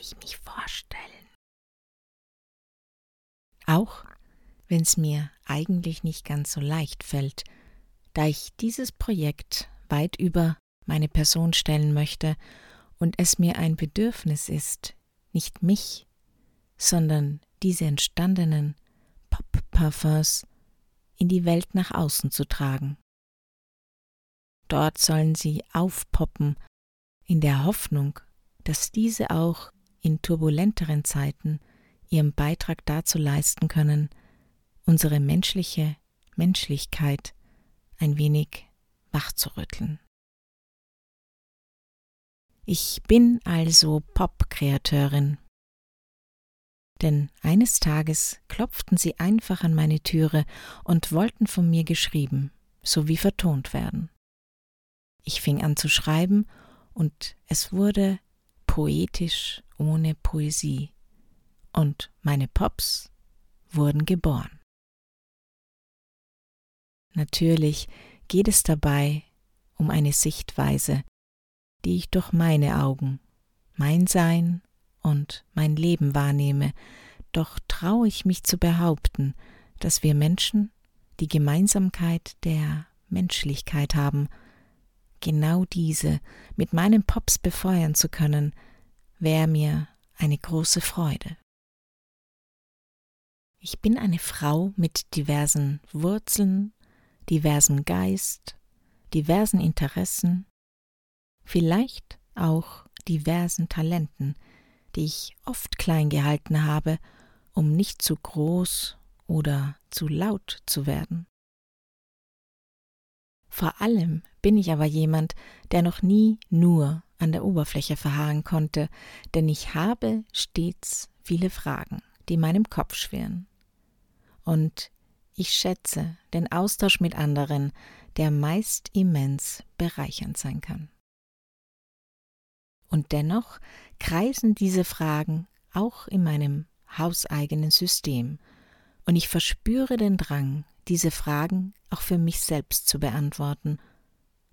ich mich vorstellen. Auch wenn es mir eigentlich nicht ganz so leicht fällt, da ich dieses Projekt weit über meine Person stellen möchte und es mir ein Bedürfnis ist, nicht mich, sondern diese entstandenen Pop-Parfums in die Welt nach außen zu tragen. Dort sollen sie aufpoppen, in der Hoffnung, dass diese auch in turbulenteren Zeiten ihren Beitrag dazu leisten können, unsere menschliche Menschlichkeit ein wenig wachzurütteln. Ich bin also Pop-Kreateurin. Denn eines Tages klopften sie einfach an meine Türe und wollten von mir geschrieben sowie vertont werden. Ich fing an zu schreiben und es wurde poetisch ohne Poesie und meine Pops wurden geboren. Natürlich geht es dabei um eine Sichtweise, die ich durch meine Augen, mein Sein und mein Leben wahrnehme, doch traue ich mich zu behaupten, dass wir Menschen die Gemeinsamkeit der Menschlichkeit haben. Genau diese mit meinen Pops befeuern zu können, wäre mir eine große Freude. Ich bin eine Frau mit diversen Wurzeln, diversem Geist, diversen Interessen, vielleicht auch diversen Talenten, die ich oft klein gehalten habe, um nicht zu groß oder zu laut zu werden. Vor allem bin ich aber jemand, der noch nie nur an der Oberfläche verharren konnte, denn ich habe stets viele Fragen, die meinem Kopf schwirren. Und ich schätze den Austausch mit anderen, der meist immens bereichernd sein kann. Und dennoch kreisen diese Fragen auch in meinem hauseigenen System, und ich verspüre den Drang, diese Fragen auch für mich selbst zu beantworten,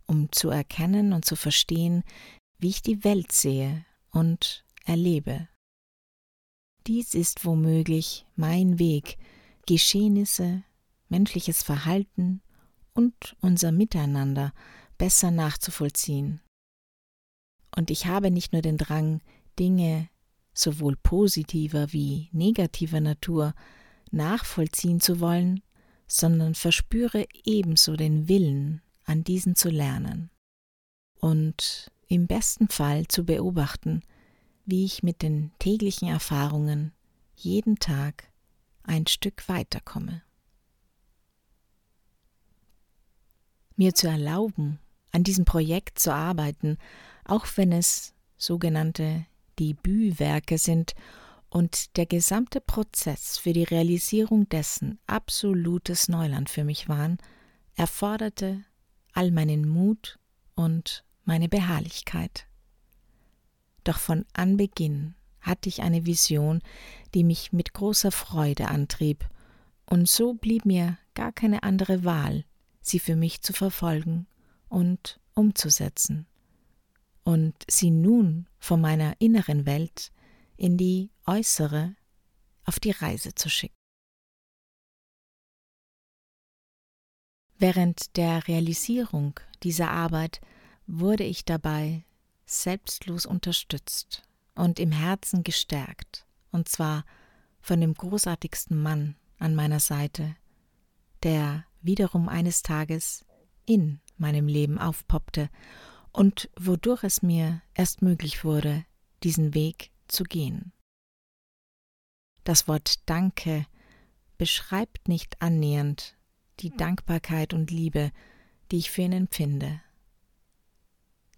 um zu erkennen und zu verstehen, wie ich die Welt sehe und erlebe. Dies ist womöglich mein Weg, Geschehnisse, menschliches Verhalten und unser Miteinander besser nachzuvollziehen und ich habe nicht nur den Drang, Dinge sowohl positiver wie negativer Natur nachvollziehen zu wollen, sondern verspüre ebenso den Willen, an diesen zu lernen und im besten Fall zu beobachten, wie ich mit den täglichen Erfahrungen jeden Tag ein Stück weiterkomme. Mir zu erlauben, an diesem Projekt zu arbeiten, auch wenn es sogenannte Debütwerke sind und der gesamte Prozess für die Realisierung dessen absolutes Neuland für mich waren, erforderte all meinen Mut und meine Beharrlichkeit. Doch von Anbeginn hatte ich eine Vision, die mich mit großer Freude antrieb, und so blieb mir gar keine andere Wahl, sie für mich zu verfolgen und umzusetzen und sie nun von meiner inneren Welt in die äußere auf die Reise zu schicken. Während der Realisierung dieser Arbeit wurde ich dabei selbstlos unterstützt und im Herzen gestärkt, und zwar von dem großartigsten Mann an meiner Seite, der wiederum eines Tages in meinem Leben aufpoppte und wodurch es mir erst möglich wurde, diesen Weg zu gehen. Das Wort Danke beschreibt nicht annähernd die Dankbarkeit und Liebe, die ich für ihn empfinde.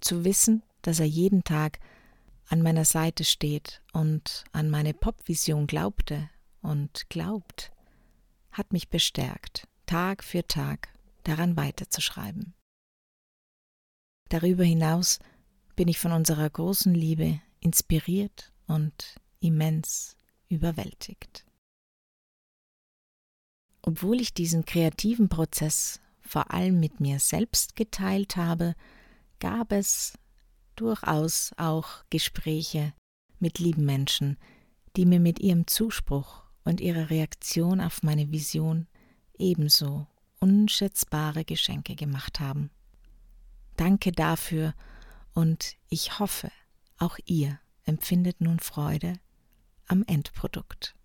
Zu wissen, dass er jeden Tag an meiner Seite steht und an meine Popvision glaubte und glaubt, hat mich bestärkt, Tag für Tag daran weiterzuschreiben. Darüber hinaus bin ich von unserer großen Liebe inspiriert und immens überwältigt. Obwohl ich diesen kreativen Prozess vor allem mit mir selbst geteilt habe, gab es durchaus auch Gespräche mit lieben Menschen, die mir mit ihrem Zuspruch und ihrer Reaktion auf meine Vision ebenso unschätzbare Geschenke gemacht haben. Danke dafür und ich hoffe, auch ihr empfindet nun Freude am Endprodukt.